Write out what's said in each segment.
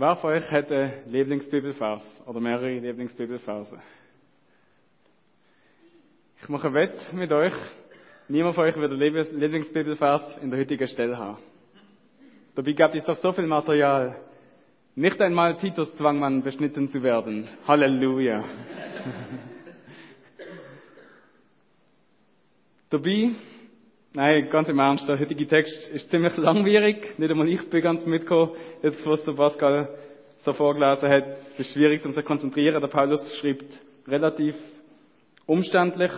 Wer von euch hat einen Lieblingsbibelvers oder mehrere Lieblingsbibelverse? Ich mache Wett mit euch. Niemand von euch wird einen Lieblingsbibelvers in der heutigen Stelle haben. Dabei gab es doch so viel Material. Nicht einmal Titus zwang man, beschnitten zu werden. Halleluja. Dabei, nein, ganz im Ernst, der heutige Text ist ziemlich langwierig. Nicht einmal ich bin ganz mitgekommen, jetzt was der Pascal so vorgelesen hat. Es ist schwierig, um sich zu konzentrieren. Der Paulus schreibt relativ umständlich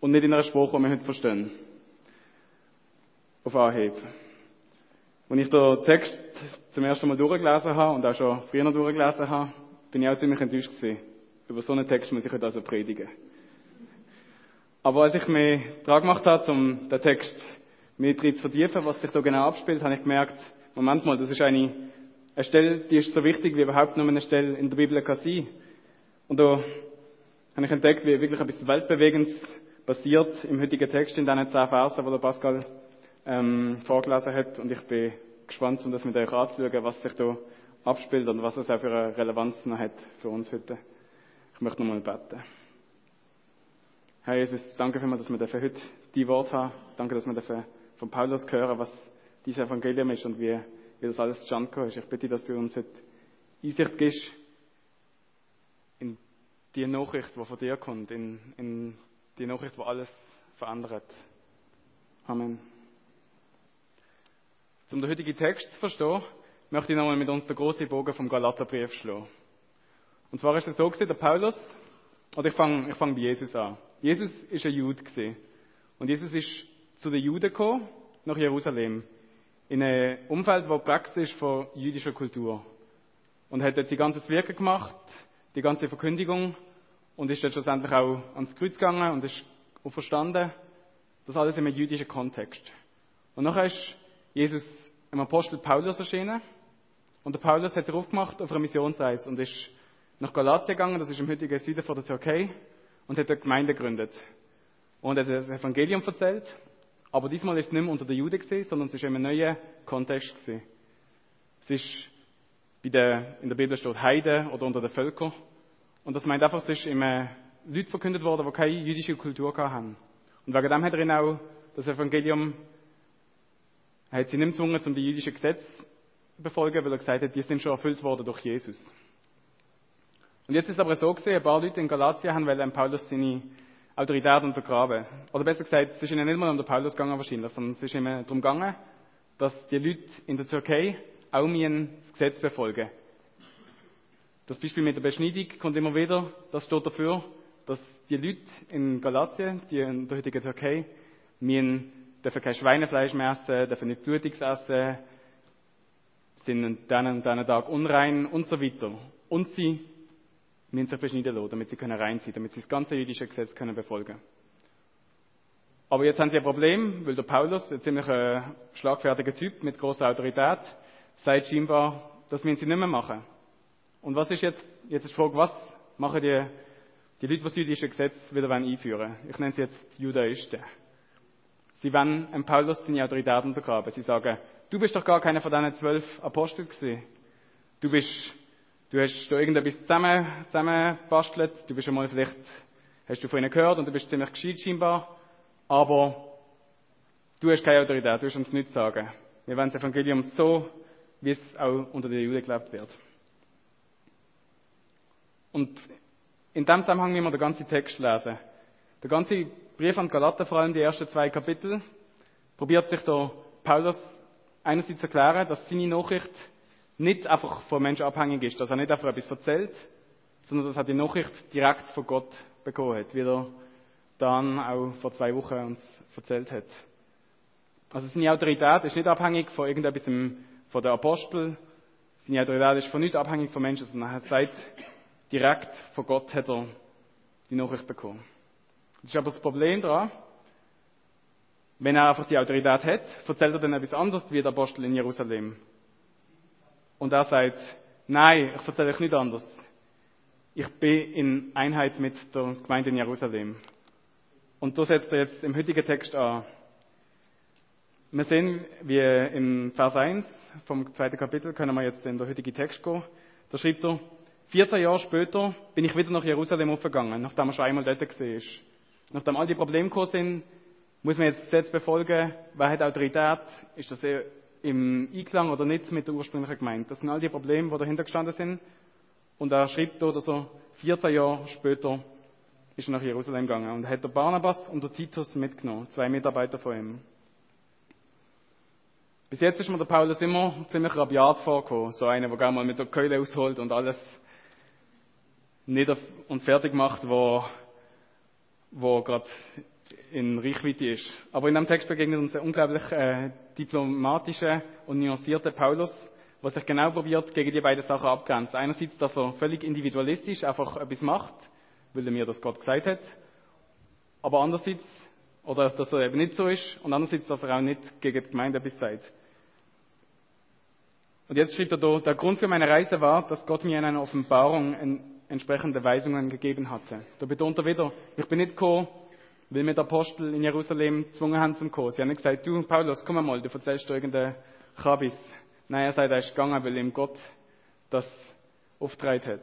und nicht in einer Sprache, die wir heute verstehen. Auf Anhieb. Als ich den Text zum ersten Mal durchgelesen habe und auch schon früher durchgelesen habe, bin ich auch ziemlich enttäuscht gewesen. Über so einen Text muss ich heute also predigen. Aber als ich mich dran gemacht habe, um den Text mehr drin zu vertiefen, was sich da genau abspielt, habe ich gemerkt, Moment mal, das ist eine, eine Stelle, die ist so wichtig, wie überhaupt nur eine Stelle in der Bibel kann sein. Und da habe ich entdeckt, wie wirklich etwas Weltbewegendes passiert im heutigen Text, in diesen zehn Versen, wo der Pascal ähm, vorgelesen hat. Und ich bin gespannt, um das mit euch anzuschauen, was sich da abspielt und was es auch für eine Relevanz noch hat für uns heute. Ich möchte nochmal beten. Herr Jesus, danke für dass wir heute die Wort haben. Danke, dass wir von Paulus hören, was dieses Evangelium ist und wie, wie das alles zustande ist. Ich bitte, dass du uns heute Einsicht gibst in die Nachricht, die von dir kommt, in, in die Nachricht, die alles verändert. Amen. Um den heutigen Text zu verstehen, möchte ich nochmal mit uns den großen Bogen vom Galaterbrief schlagen. Und zwar ist es so gewesen, der Paulus, oder ich fange ich fang bei Jesus an. Jesus ist ein Jude. Und Jesus ist zu den Juden gekommen, nach Jerusalem. In einem Umfeld, Praxis ist von jüdischer Kultur. Und hat dort sein ganzes Wirken gemacht, die ganze Verkündigung, und ist dann schlussendlich auch ans Kreuz gegangen und ist auch verstanden. Das alles in einem jüdischen Kontext. Und nachher ist Jesus dem Apostel Paulus erschienen. Und der Paulus hat sich aufgemacht auf eine Missionsreise und ist nach Galatien gegangen, das ist im heutigen Süden von der Türkei, und hat eine Gemeinde gegründet. Und er hat das Evangelium erzählt, aber diesmal ist es nicht mehr unter den Juden gewesen, sondern es ist in einem neuen Kontext gewesen. Es ist, wie der, in der Bibel steht, Heide oder unter den Völkern. Und das meint einfach, es ist immer Leute verkündet worden, die keine jüdische Kultur haben. Und wegen dem hat er ihnen auch das Evangelium er hat sie nicht gezwungen, um die jüdischen Gesetze zu befolgen, weil er gesagt hat, die sind schon erfüllt worden durch Jesus. Und jetzt ist aber so gesehen, ein paar Leute in Galatien haben wollen Paulus seine Autorität untergraben. Oder besser gesagt, es ist ihnen nicht mal um den Paulus gegangen wahrscheinlich, sondern es ist ihnen darum gegangen, dass die Leute in der Türkei auch das Gesetz befolgen. Das Beispiel mit der Beschneidung kommt immer wieder. Das steht dafür, dass die Leute in Galatien, die in der heutigen Türkei, müssen dürfen kein Schweinefleisch mehr essen, dürfen nicht Blutiges essen, sind an diesen und diesen Tag unrein und so weiter. Und sie müssen sich beschneiden lassen, damit sie können rein sein, damit sie das ganze jüdische Gesetz können befolgen. Aber jetzt haben sie ein Problem, weil der Paulus, ein ziemlich äh, schlagfertiger Typ mit großer Autorität, sagt scheinbar, das müssen sie nicht mehr machen. Und was ist jetzt, jetzt ist die Frage, was machen die, die Leute, die das jüdische Gesetz wieder einführen wollen? Ich nenne sie jetzt Judaisten. Sie wollen einem Paulus seine Autorität untergraben. Sie sagen, du bist doch gar keiner von diesen zwölf Aposteln gewesen. Du bist, du hast da irgendetwas zusammen, zusammengebastelt. Du bist einmal vielleicht, hast du von ihnen gehört und du bist ziemlich gescheit scheinbar. Aber du hast keine Autorität, du hast uns nichts sagen. Wir wollen das Evangelium so, wie es auch unter den Juden gelebt wird. Und in dem Zusammenhang müssen wir den ganzen Text lesen. Der ganze Brief an Galater, vor allem die ersten zwei Kapitel, probiert sich da Paulus einerseits erklären, dass seine Nachricht nicht einfach von Menschen abhängig ist, dass er nicht einfach etwas erzählt, sondern dass er die Nachricht direkt von Gott bekommen hat, wie er dann auch vor zwei Wochen uns erzählt hat. Also seine Autorität ist nicht abhängig von irgendetwas von der Apostel, seine Autorität ist von nicht abhängig von Menschen, sondern er hat sagt, direkt von Gott hat er die Nachricht bekommen. Das ist aber das Problem daran. Wenn er einfach die Autorität hat, erzählt er dann etwas anderes wie der Apostel in Jerusalem. Und er sagt, nein, ich erzähle euch nicht anders. Ich bin in Einheit mit der Gemeinde in Jerusalem. Und da setzt er jetzt im heutigen Text an. Wir sehen, wie im Vers 1 vom zweiten Kapitel, können wir jetzt in den heutigen Text gehen, da schreibt er, 14 Jahre später bin ich wieder nach Jerusalem aufgegangen, nachdem er schon einmal dort war. Nachdem all die Probleme gekommen sind, muss man jetzt das Gesetz befolgen, wer hat Autorität, ist das im Einklang oder nicht mit der ursprünglichen Gemeinde. Das sind all die Probleme, die dahinter gestanden sind. Und er schreibt dort, dass er 14 Jahre später ist er nach Jerusalem gegangen und hat der Barnabas und der Titus mitgenommen, zwei Mitarbeiter von ihm. Bis jetzt ist mir der Paulus immer ziemlich rabiat vorgekommen, so einer, der gerne mal mit der Keule ausholt und alles nieder und fertig macht, wo, wo gerade in Reichweite ist. Aber in dem Text begegnet uns ein unglaublich äh, diplomatischer und nuancierter Paulus, was sich genau probiert, gegen die beiden Sachen abgrenzen. Einerseits, dass er völlig individualistisch einfach etwas macht, weil er mir das Gott gesagt hat. Aber andererseits, oder dass er eben nicht so ist, und andererseits, dass er auch nicht gegen die Gemeinde etwas sagt. Und jetzt schreibt er da, der Grund für meine Reise war, dass Gott mir in einer Offenbarung entsprechende Weisungen gegeben hatte. Da betont er wieder, ich bin nicht gekommen, weil mir die Apostel in Jerusalem gezwungen haben zum kommen. Sie haben gesagt, du Paulus, komm mal, du erzählst dir irgendeinen Chabis. Nein, er sagt, er ist gegangen, weil ihm Gott das aufgetragen hat.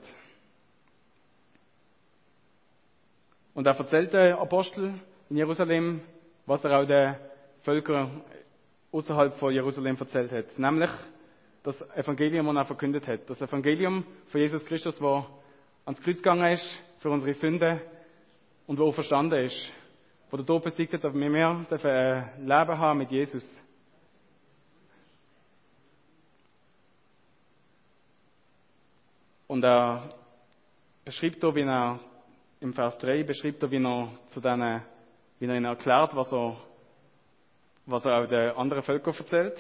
Und er erzählt den Apostel in Jerusalem, was er auch den Völkern außerhalb von Jerusalem erzählt hat. Nämlich das Evangelium, das er verkündet hat. Das Evangelium von Jesus Christus, der ans Kreuz gegangen ist für unsere Sünde und wo verstanden ist. Wo der Tod besiegt hat, damit wir mehr ein Leben haben mit Jesus. Und er beschreibt hier, wie er im Vers 3 beschreibt er, wie er zu denen, wie er ihnen erklärt, was er, was er auch den anderen Völkern erzählt.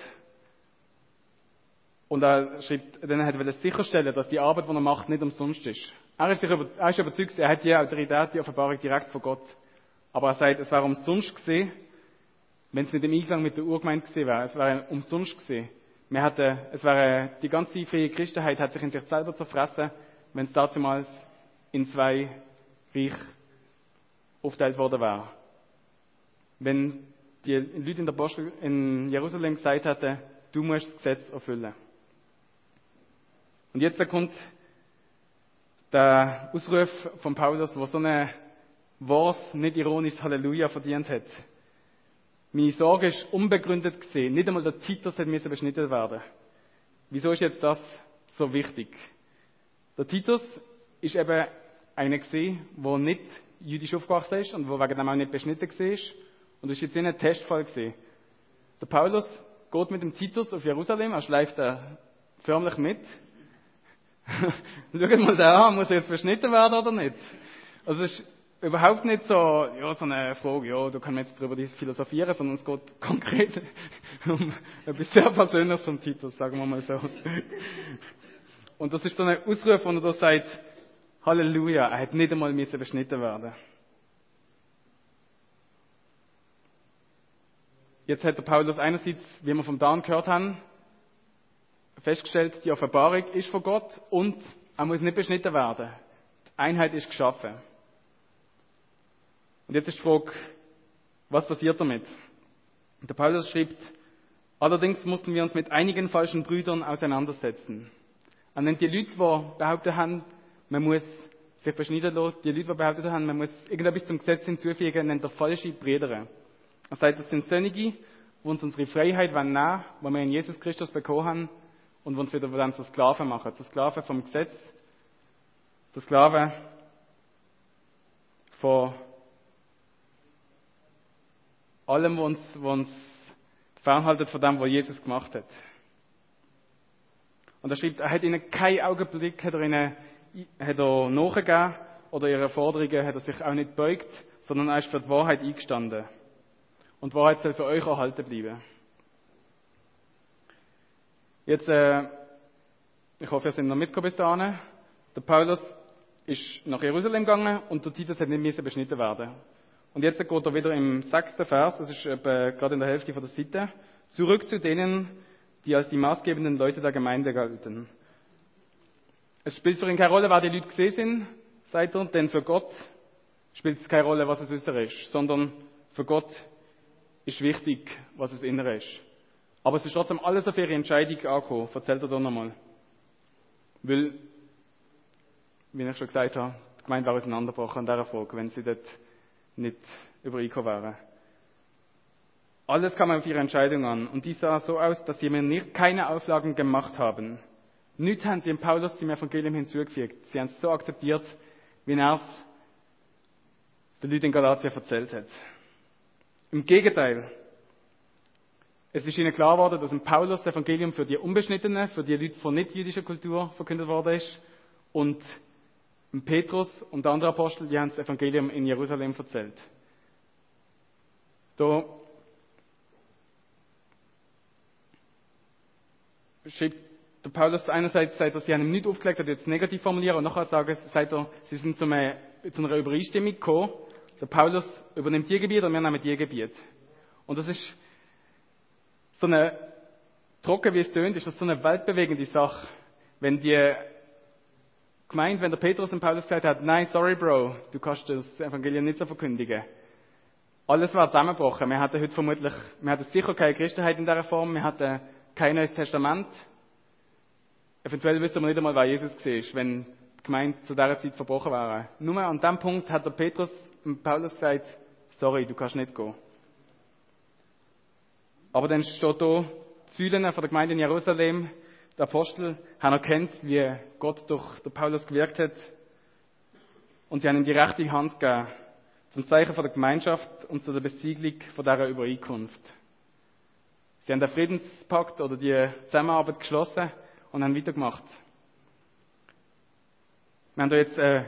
Und er schreibt, dann hat er sicherstellen, dass die Arbeit, die er macht, nicht umsonst ist. Er ist, sich über, er ist überzeugt, er hat die Autorität, die Offenbarung direkt von Gott. Aber er sagt, es wäre umsonst gesehen, wenn es nicht im Einklang mit der Urgemeinde gesehen wäre. Es wäre umsonst gesehen. Wir hätten, es wäre, die ganze freie Christenheit hat sich in sich selber zerfressen, wenn es damals in zwei Reich aufgeteilt worden wäre. Wenn die Leute in der Apostel in Jerusalem gesagt hätten, du musst das Gesetz erfüllen. Und jetzt kommt der Ausruf von Paulus, wo so eine was nicht ironisches Halleluja verdient hat. Meine Sorge ist unbegründet gesehen. Nicht einmal der Titus hätte müssen beschnitten werden. Wieso ist jetzt das so wichtig? Der Titus ist eben einer gesehen, der nicht jüdisch aufgewachsen ist und wo wegen dem auch nicht beschnitten war. Und das ist jetzt ein Testfall gesehen. Der Paulus geht mit dem Titus auf Jerusalem, er schleift er förmlich mit. Schaut mal da an, muss er jetzt beschnitten werden oder nicht? Also es ist überhaupt nicht so, ja, so eine Frage, ja, da kann man jetzt darüber philosophieren, sondern es geht konkret um etwas sehr Persönliches vom Titus, sagen wir mal so. Und das ist so ein Ausruf, wo er da sagt, Halleluja, er hat nicht einmal müssen beschnitten werden. Jetzt hat der Paulus einerseits, wie wir vom Dan gehört haben, festgestellt, die Offenbarung ist von Gott und er muss nicht beschnitten werden. Die Einheit ist geschaffen. Und jetzt ist die Frage, was passiert damit? Der Paulus schreibt, allerdings mussten wir uns mit einigen falschen Brüdern auseinandersetzen. Er nennt die Leute, die behauptet haben, man muss sich beschneiden lassen, die Leute, die behauptet haben, man muss irgendetwas zum Gesetz hinzufügen, nennt er falsche Brüder. Er sagt, das sind Sönnige, die uns unsere Freiheit nehmen wollen, die wir in Jesus Christus bekommen haben, und uns wieder dann zu Sklaven machen. Zu Sklaven vom Gesetz, zu Sklaven von allem, was uns, was uns fernhaltet von dem, was Jesus gemacht hat. Und er schreibt, er hat ihnen keinen Augenblick, hat er ihnen, hat er nachgegeben, oder ihre Forderungen hat er sich auch nicht beugt, sondern er ist für die Wahrheit eingestanden. Und die Wahrheit soll für euch erhalten bleiben. Jetzt, äh, ich hoffe, ihr seid noch mitgekommen bis dahin. Der Paulus ist nach Jerusalem gegangen und der Titus hat nicht beschnitten werden. Und jetzt geht er wieder im sechsten Vers, das ist gerade in der Hälfte von der Seite, zurück zu denen, die als die maßgebenden Leute der Gemeinde galten. Es spielt für ihn keine Rolle, wer die Leute gesehen sind, sagt er, denn für Gott spielt es keine Rolle, was es äußere ist, sondern für Gott ist wichtig, was das Innere ist. Aber es ist trotzdem alles auf ihre Entscheidung angekommen. Erzählt er doch nochmal. Weil, wie ich schon gesagt habe, die Gemeinde wäre auseinandergebrochen an dieser Frage, wenn sie dort nicht übereingekommen wären. Alles kam auf ihre Entscheidung an. Und die sah so aus, dass sie mir keine Auflagen gemacht haben. Nichts haben sie im Paulus zum Evangelium hinzugefügt. Sie haben es so akzeptiert, wie er es den Leuten in Galatien erzählt hat. Im Gegenteil. Es ist ihnen klar geworden, dass im Paulus das Evangelium für die Unbeschnittenen, für die Leute von nicht jüdischer Kultur verkündet worden ist. Und im Petrus und andere Apostel, die haben das Evangelium in Jerusalem erzählt. Da schreibt der Paulus einerseits sagt er, sie haben ihm nicht aufgelegt, hat jetzt negativ formuliert, und nachher sagt er, sie sind zu einer, zu einer Übereinstimmung gekommen. Der Paulus übernimmt die Gebiet und wir nehmen die Gebiet. Und das ist so eine, trocken wie es tönt, ist das so eine weltbewegende Sache. Wenn die Gemeinde, wenn der Petrus und Paulus gesagt hat, nein, sorry Bro, du kannst das Evangelium nicht so verkündigen. Alles war zusammengebrochen. Wir hatten heute vermutlich, wir hatten sicher keine Christenheit in dieser Form, wir hatten kein Neues Testament. Eventuell wissen wir nicht einmal, wer Jesus war, wenn die Gemeinde zu dieser Zeit verbrochen wäre. Nur an dem Punkt hat der Petrus und Paulus gesagt, sorry, du kannst nicht gehen. Aber dann steht da, die Säulen von der Gemeinde in Jerusalem, der Apostel, haben erkannt, wie Gott durch den Paulus gewirkt hat. Und sie haben ihm die rechte Hand gegeben, zum Zeichen von der Gemeinschaft und zu der Besiegelung von dieser Übereinkunft. Sie haben den Friedenspakt oder die Zusammenarbeit geschlossen und haben weitergemacht. Wir haben da jetzt äh,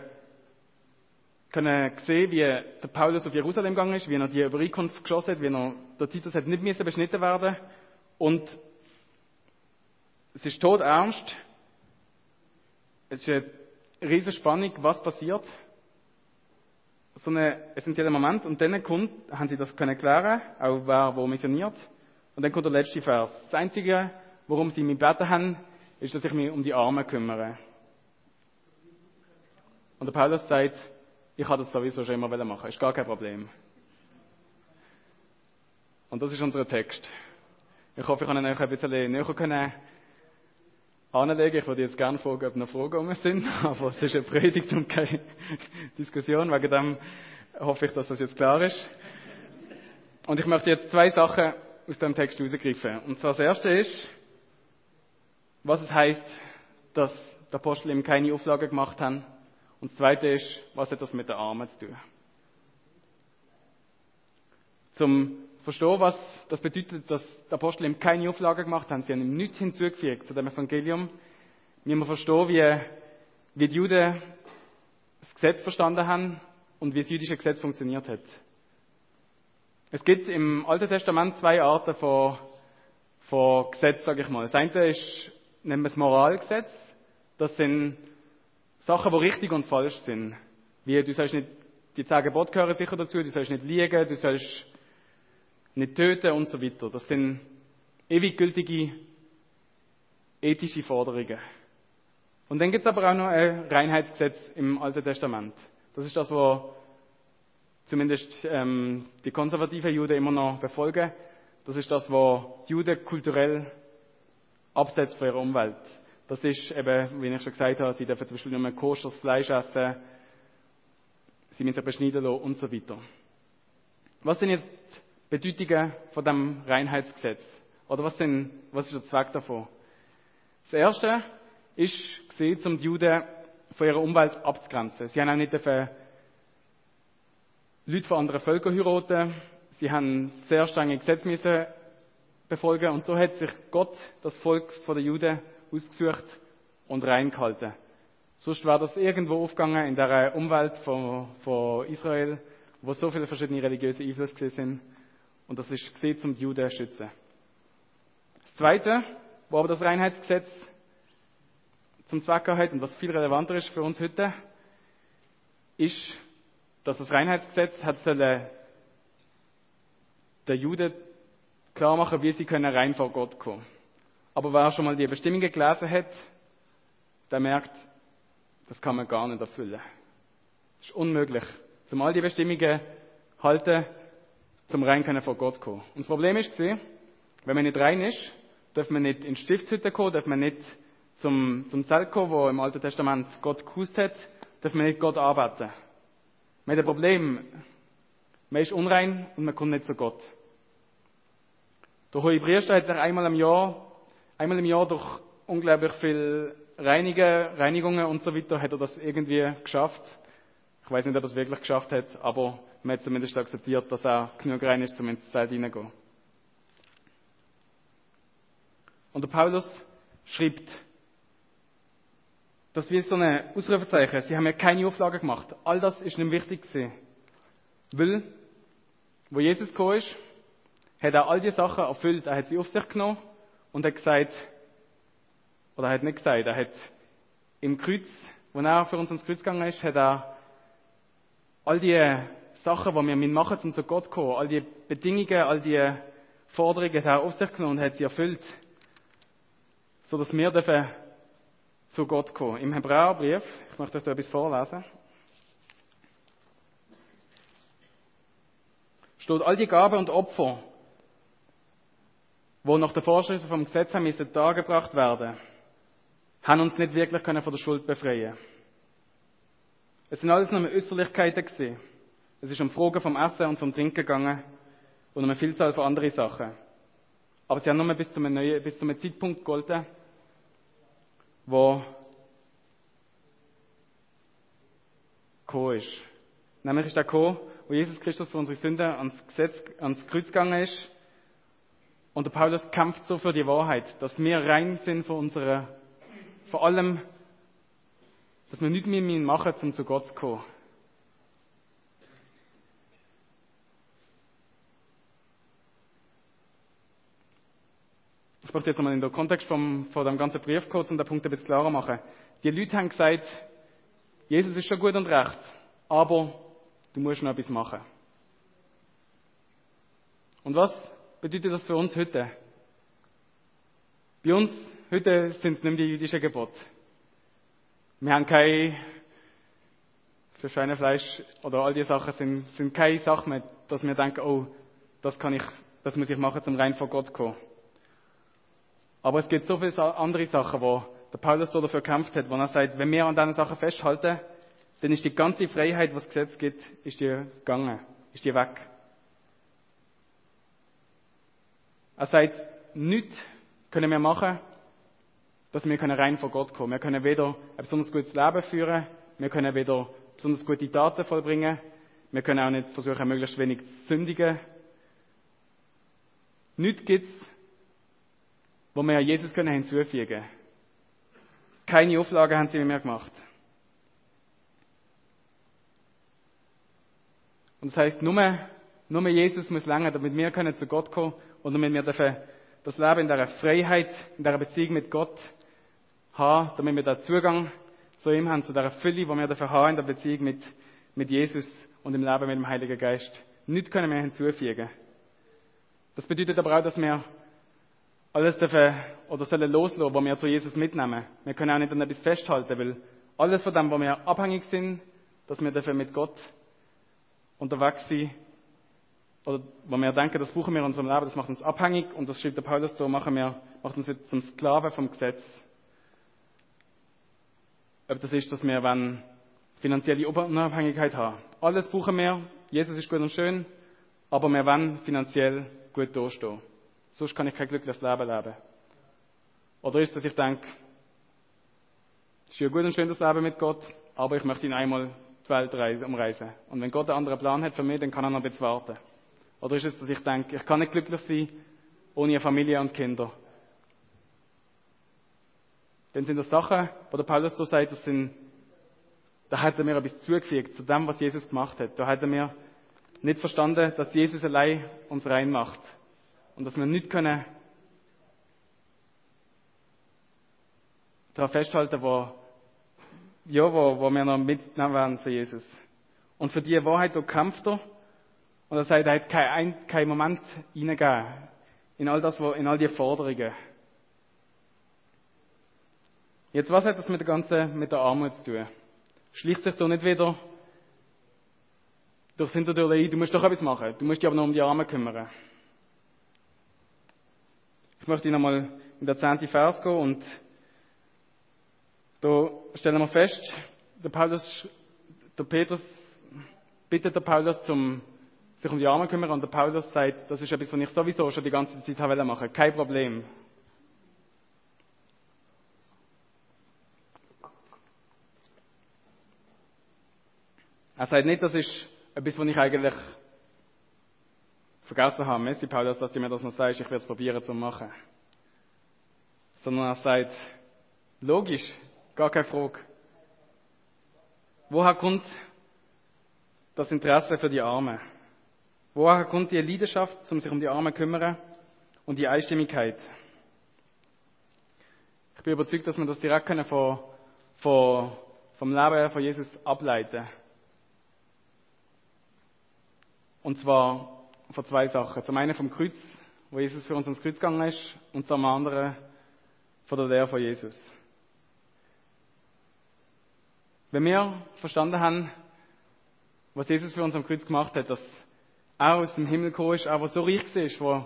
können sehen, wie der Paulus auf Jerusalem gegangen ist, wie er die Übereinkunft geschlossen hat, wie er, der Titus hat nicht beschnitten werden und es ist tot ernst. Es ist eine riesige Spannung, was passiert. So ein essentieller Moment. Und dann kommt, haben sie das können klären, auch wer wo missioniert. Und dann kommt der letzte Vers. Das Einzige, worum sie mich beten haben, ist, dass ich mich um die Armen kümmere. Und der Paulus sagt, ich habe das sowieso schon immer machen, ist gar kein Problem. Und das ist unser Text. Ich hoffe, ich kann euch ein bisschen näher können anlegen. Ich würde jetzt gerne fragen, ob noch Fragen um sind, aber es ist eine Predigt und keine Diskussion. Wegen dem hoffe ich, dass das jetzt klar ist. Und ich möchte jetzt zwei Sachen aus dem Text herausgreifen. Und zwar das erste ist, was es heißt, dass der Apostel ihm keine Auflagen gemacht haben. Und das zweite ist, was hat das mit den Armen zu tun? Zum Verstehen, was das bedeutet, dass der Apostel ihm keine Auflagen gemacht haben. Sie haben ihm nichts hinzugefügt zu dem Evangelium. Wir verstehen, wie, wie die Juden das Gesetz verstanden haben und wie das jüdische Gesetz funktioniert hat. Es gibt im Alten Testament zwei Arten von, von Gesetz, sage ich mal. Das eine ist nennen wir es Moralgesetz. Das sind Sachen, die richtig und falsch sind. Wie, du sollst nicht, die zehn Gebote gehören sicher dazu, du sollst nicht liegen, du sollst nicht töten und so weiter. Das sind ewig gültige ethische Forderungen. Und dann gibt es aber auch noch ein Reinheitsgesetz im Alten Testament. Das ist das, was zumindest ähm, die konservativen Juden immer noch befolgen. Das ist das, was die Juden kulturell abseits von ihrer Umwelt. Das ist eben, wie ich schon gesagt habe, sie dürfen zum Beispiel nur koscheres Fleisch essen, sie müssen beschneiden lassen und so weiter. Was sind jetzt Bedeutungen von dem Reinheitsgesetz? Oder was, sind, was ist der Zweck davon? Das erste ist gesehen, um die Juden von ihrer Umwelt abzugrenzen. Sie haben auch nicht Leute von anderen Völkern heiraten. Sie haben sehr strenge Gesetze müssen befolgen. Und so hat sich Gott das Volk der Juden ausgesucht und reingehalten. Sonst war das irgendwo aufgegangen in der Umwelt von, von Israel, wo so viele verschiedene religiöse Einflüsse sind. Und das ist gesehen, um die Juden zu schützen. Das Zweite, wo aber das Reinheitsgesetz zum Zweck hat und was viel relevanter ist für uns heute, ist, dass das Reinheitsgesetz hat sollen der Jude klar machen, wie sie können rein vor Gott kommen. Aber wer schon mal die Bestimmungen gelesen hat, der merkt, das kann man gar nicht erfüllen. Das ist unmöglich. Zumal die Bestimmungen halten, zum rein können vor Gott kommen. Und das Problem ist wenn man nicht rein ist, darf man nicht in die Stiftshütte kommen, darf man nicht zum, zum Zelt kommen, wo im Alten Testament Gott gekusst hat, darf man nicht Gott arbeiten. Man hat ein Problem. Man ist unrein und man kommt nicht zu Gott. Der hohe Priester hat sich einmal im Jahr, einmal im Jahr durch unglaublich viel Reinigen, Reinigungen und so weiter, hat er das irgendwie geschafft. Ich weiß nicht, ob er es wirklich geschafft hat, aber man hat zumindest akzeptiert, dass er genug rein ist, um ins Zelt hineingehen. Und der Paulus schreibt, das wie so ein Ausrufezeichen. Sie haben ja keine Auflage gemacht. All das ist nicht wichtig gewesen. Weil, wo Jesus gekommen ist, hat er all die Sachen erfüllt. Er hat sie auf sich genommen und hat gesagt, oder er hat nicht gesagt, er hat im Kreuz, wo er für uns ans Kreuz gegangen ist, hat er all die Sachen, die wir machen, um zu Gott zu kommen, all die Bedingungen, all die Forderungen hat er auf sich genommen und hat sie erfüllt. So dass wir dürfen zu Gott kommen. Im Hebräerbrief, ich möchte euch da etwas vorlesen, steht, all die Gaben und Opfer, wo nach der Vorschrift vom Gesetz haben müssen dargebracht werden, haben uns nicht wirklich können von der Schuld befreien. Es sind alles nur Äußerlichkeiten gewesen. Es ist um Fragen vom Essen und vom Trinken gegangen und um eine Vielzahl von anderen Sachen. Aber sie haben nur bis zu einem, neuen, bis zu einem Zeitpunkt gegolten, wo gekommen ist. Nämlich ist der gekommen, wo Jesus Christus für unsere Sünden ans, Gesetz, ans Kreuz gegangen ist. Und der Paulus kämpft so für die Wahrheit, dass wir rein sind von unserer, vor allem, dass wir nicht mehr machen, um zu Gott zu kommen. Ich möchte jetzt nochmal in den Kontext vom, von dem ganzen Brief kurz und den Punkt ein bisschen klarer machen. Die Leute haben gesagt, Jesus ist schon gut und recht, aber du musst noch etwas machen. Und was bedeutet das für uns heute? Bei uns heute sind es nicht mehr die jüdischen Gebote. Wir haben kein für Schweinefleisch oder all die Sachen sind, sind keine Sachen mehr, dass wir denken, oh, das kann ich, das muss ich machen, zum rein vor Gott zu kommen. Aber es gibt so viele andere Sachen, wo der Paulus so dafür kämpft hat, wo er sagt, wenn wir an diesen Sachen festhalten, dann ist die ganze Freiheit, was das Gesetz gibt, ist die gegangen, ist die weg. Er sagt, nichts können wir machen, dass wir rein vor Gott kommen. Wir können weder ein besonders gutes Leben führen, wir können weder besonders gute Taten vollbringen, wir können auch nicht versuchen, möglichst wenig zu sündigen. Nichts gibt's, wo wir Jesus können hinzufügen können. Keine Auflagen haben sie mehr gemacht. Und das heißt, nur, nur Jesus muss länger, damit wir können zu Gott kommen und damit wir dürfen das Leben in der Freiheit, in der Beziehung mit Gott haben, damit wir da Zugang zu ihm haben, zu der Fülle, die wir dürfen haben in der Beziehung mit, mit Jesus und im Leben mit dem Heiligen Geist. Nichts können wir hinzufügen. Das bedeutet aber auch, dass wir alles dürfen oder sollen loslassen, was wir zu Jesus mitnehmen. Wir können auch nicht an etwas festhalten, weil alles von dem, wo wir abhängig sind, dass wir dürfen mit Gott unterwegs sein, oder wo wir denken, das brauchen wir in unserem Leben, das macht uns abhängig und das schreibt der Paulus so, machen wir, macht uns jetzt zum Sklaven vom Gesetz. Ob das ist, dass wir wenn finanzielle Unabhängigkeit haben. Alles brauchen wir, Jesus ist gut und schön, aber wir wollen finanziell gut durchstehen. Sonst kann ich kein glückliches Leben leben. Oder ist, dass ich denke, es ist ja gut und schön das Leben mit Gott, aber ich möchte ihn einmal die Welt umreisen. Und wenn Gott einen anderen Plan hat für mich, dann kann er noch ein bisschen warten. Oder ist es, dass ich denke, ich kann nicht glücklich sein ohne eine Familie und Kinder? Dann sind das Sachen, wo der Paulus so sagt, das sind, da hat er mir etwas zugefügt zu dem, was Jesus gemacht hat. Da hat er mir nicht verstanden, dass Jesus allein uns rein macht und dass wir nicht können daran festhalten, wo, ja, wo, wo wir noch mitnehmen werden zu Jesus. Und für die Wahrheit, da kämpft er. Und er sagt, er hat keinen kein Moment hineingegeben in all das, in all die Forderungen. Jetzt, was hat das mit der ganzen, mit der Armut zu tun? Schlicht sich da nicht wieder durchs Hintertür ein, du musst doch etwas machen, du musst dich aber noch um die Armen kümmern. Ich möchte nochmal in der zehnten Vers gehen und da stellen wir fest, der Paulus, der Petrus bittet der Paulus zum sich um die Armen kümmern und der Paulus sagt, das ist etwas, was ich sowieso schon die ganze Zeit machen wollte, kein Problem. Er sagt nicht, das ist etwas, was ich eigentlich vergessen habe. Messi Paulus, dass du mir das noch sagst, ich werde es probieren zu machen. Sondern er sagt, logisch, gar keine Frage. Woher kommt das Interesse für die Armen? Woher kommt die Leidenschaft, um sich um die Armen zu kümmern und die Einstimmigkeit? Ich bin überzeugt, dass wir das direkt können von, von, vom Leben von Jesus ableiten. Und zwar von zwei Sachen. Zum einen vom Kreuz, wo Jesus für uns ans Kreuz gegangen ist, und zum anderen von der Lehre von Jesus. Wenn wir verstanden haben, was Jesus für uns am Kreuz gemacht hat, dass er aus dem Himmel gekommen ist, er, der so reich ist, wo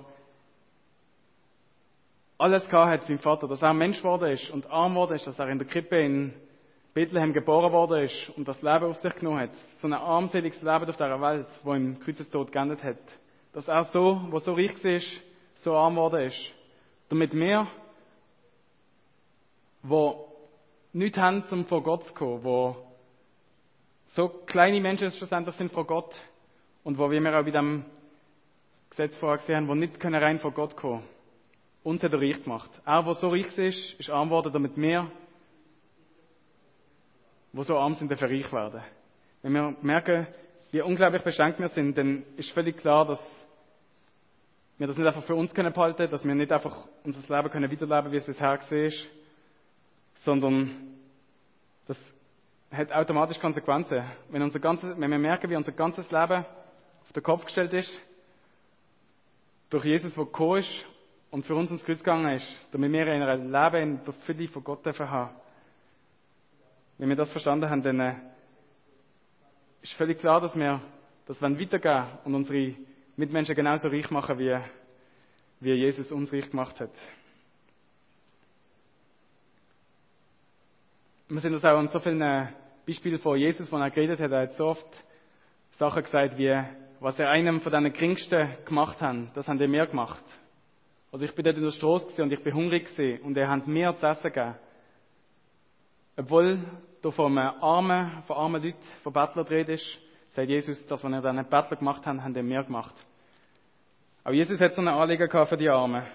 alles gehabt hat wie Vater, dass er Mensch geworden ist und arm geworden ist, dass er in der Krippe in Bethlehem geboren worden ist und das Leben auf sich genommen hat. So ein armseliges Leben auf dieser Welt, wo im Kreuzestod geendet hat. Dass er so, wo so reich ist, so arm geworden ist. Damit wir, wo nichts haben, um vor Gott zu kommen, wo so kleine Menschen schlussendlich sind vor Gott und wo, wie wir auch bei dem Gesetz vorher gesehen haben, wo nicht können rein vor Gott kommen. Uns hat er reich gemacht. Er, der so reich ist, ist arm geworden, damit wir wo so arm sind, dafür reich werden. Wenn wir merken, wie unglaublich beschränkt wir sind, dann ist völlig klar, dass wir das nicht einfach für uns können behalten, dass wir nicht einfach unser Leben können weiterleben, wie es bisher ist, sondern das hat automatisch Konsequenzen. Wenn, unser ganzes, wenn wir merken, wie unser ganzes Leben auf den Kopf gestellt ist, durch Jesus, der gekommen ist und für uns ins Kreuz gegangen ist, damit wir in einem Leben in der Fülle von Gott dürfen haben, wenn wir das verstanden haben, dann äh, ist völlig klar, dass wir das weitergehen und unsere Mitmenschen genauso reich machen, wie, wie Jesus uns reich gemacht hat. Wir sehen das auch an so vielen äh, Beispielen von Jesus, wo er geredet hat. Er hat so oft Sachen gesagt, wie, was er einem von deinen Geringsten gemacht hat, das haben die mir gemacht. Also ich bin dort in der Straße und ich bin hungrig und er hat mir zu essen gegeben. Obwohl du von armen, von armen Leuten, von Bettlern redest, sagt Jesus, dass wenn er dann einen Bettler gemacht haben, haben die mehr gemacht. Auch Jesus hat so eine Anliegen gehabt für die Armen.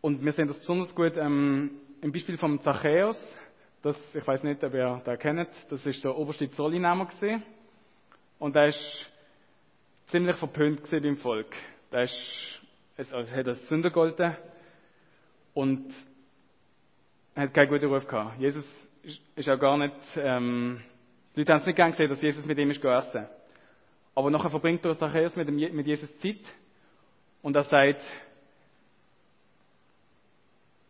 Und wir sehen das besonders gut ähm, im Beispiel vom Zachäus. Das, ich weiß nicht, ob ihr den kennt. Das ist der oberste Zollinnehmer gesehen. Und er ist ziemlich verpönt gesehen beim Volk. Der ist, es, hat als Sünder gegolten. Und hat keinen guten Ruf gehabt. Jesus ist auch gar nicht, ähm, die Leute haben es nicht gern gesehen, dass Jesus mit ihm ist gegessen. Aber nachher verbringt er Zachäus mit, mit Jesus Zeit und er sagt,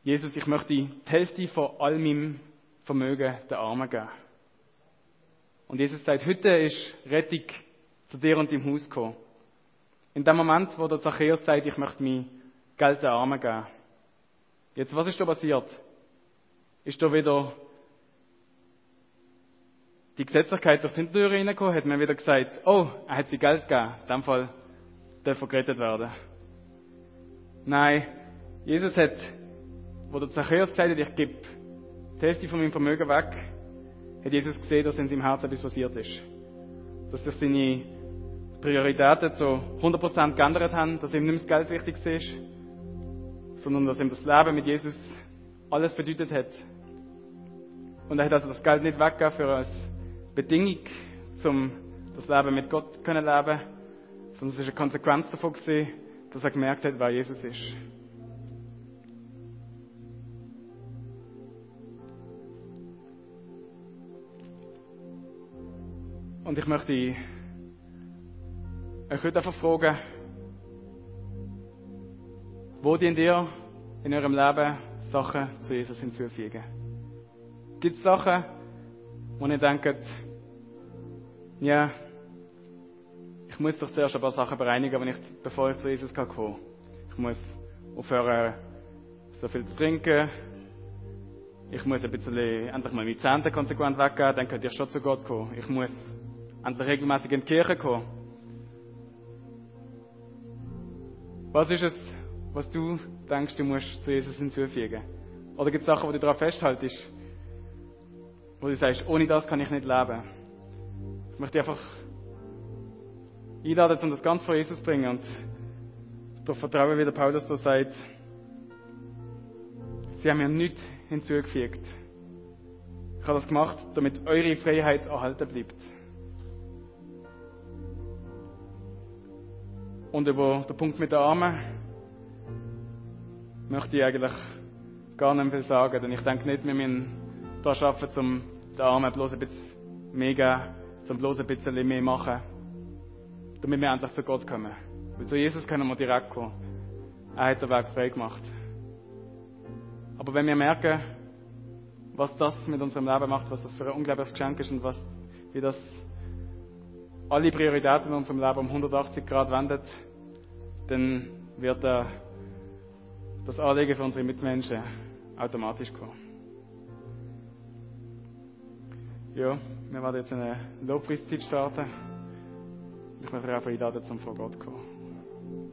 Jesus, ich möchte die Hälfte von all meinem Vermögen den Armen geben. Und Jesus sagt, heute ist Rettung zu dir und deinem Haus gekommen. In dem Moment, wo der Zachäus sagt, ich möchte mein Geld den Armen geben. Jetzt, was ist da passiert? ist da wieder die Gesetzlichkeit durch die Hintertür reingekommen, hat man wieder gesagt, oh, er hat sie Geld gegeben, in dem Fall darf er gerettet werden. Nein, Jesus hat, wo der Zachäus gesagt hat, ich gebe die Hälfte von meinem Vermögen weg, hat Jesus gesehen, dass in seinem Herzen etwas passiert ist. Dass sich seine Prioritäten zu 100% geändert haben, dass ihm nicht mehr das Geld wichtig ist, sondern dass ihm das Leben mit Jesus alles bedeutet hat. Und er hat also das Geld nicht weggegeben für als Bedingung, um das Leben mit Gott zu leben, sondern es ist eine Konsequenz davon gewesen, dass er gemerkt hat, wer Jesus ist. Und ich möchte euch heute einfach fragen, wo die in dir in eurem Leben Sachen zu Jesus hinzufügen? Gibt es Sachen, wo ihr denkt, ja, ich muss doch zuerst ein paar Sachen bereinigen, wenn ich, bevor ich zu Jesus kann kommen. Ich muss aufhören, so viel zu trinken. Ich muss ein bisschen, endlich mal meine Zähne konsequent weggeben, dann könnte ich schon zu Gott kommen. Ich muss endlich regelmäßig in die Kirche kommen. Was ist es, was du denkst, du musst zu Jesus hinzufügen? Oder gibt es Sachen, wo du daran festhaltest, wo du sagst, ohne das kann ich nicht leben? Ich möchte einfach einladen, um das ganz vor Jesus zu bringen und darauf vertrauen, wie der Paulus so sagt, sie haben mir nichts hinzugefügt. Ich habe das gemacht, damit eure Freiheit erhalten bleibt. Und über den Punkt mit den Armen möchte ich eigentlich gar nicht viel sagen, denn ich denke nicht, wir müssen da arbeiten, um den Armen bloß ein bisschen mehr geben, um bloß ein bisschen mehr machen, damit wir endlich zu Gott kommen. Weil zu Jesus können wir direkt kommen. Er hat den Weg frei gemacht. Aber wenn wir merken, was das mit unserem Leben macht, was das für ein unglaubliches Geschenk ist und was, wie das alle Prioritäten in unserem Leben um 180 Grad wendet, dann wird er das Anliegen für unsere Mitmenschen automatisch kommen. Ja, wir werden jetzt eine Lobpreiszeit starten. Ich möchte euch einfach einladen, zum vor Gott kommen.